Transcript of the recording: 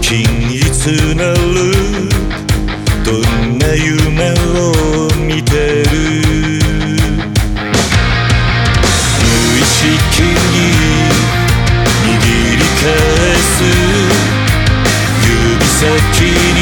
均一なる。どんな夢を見てる？無意識に握り返す。指先に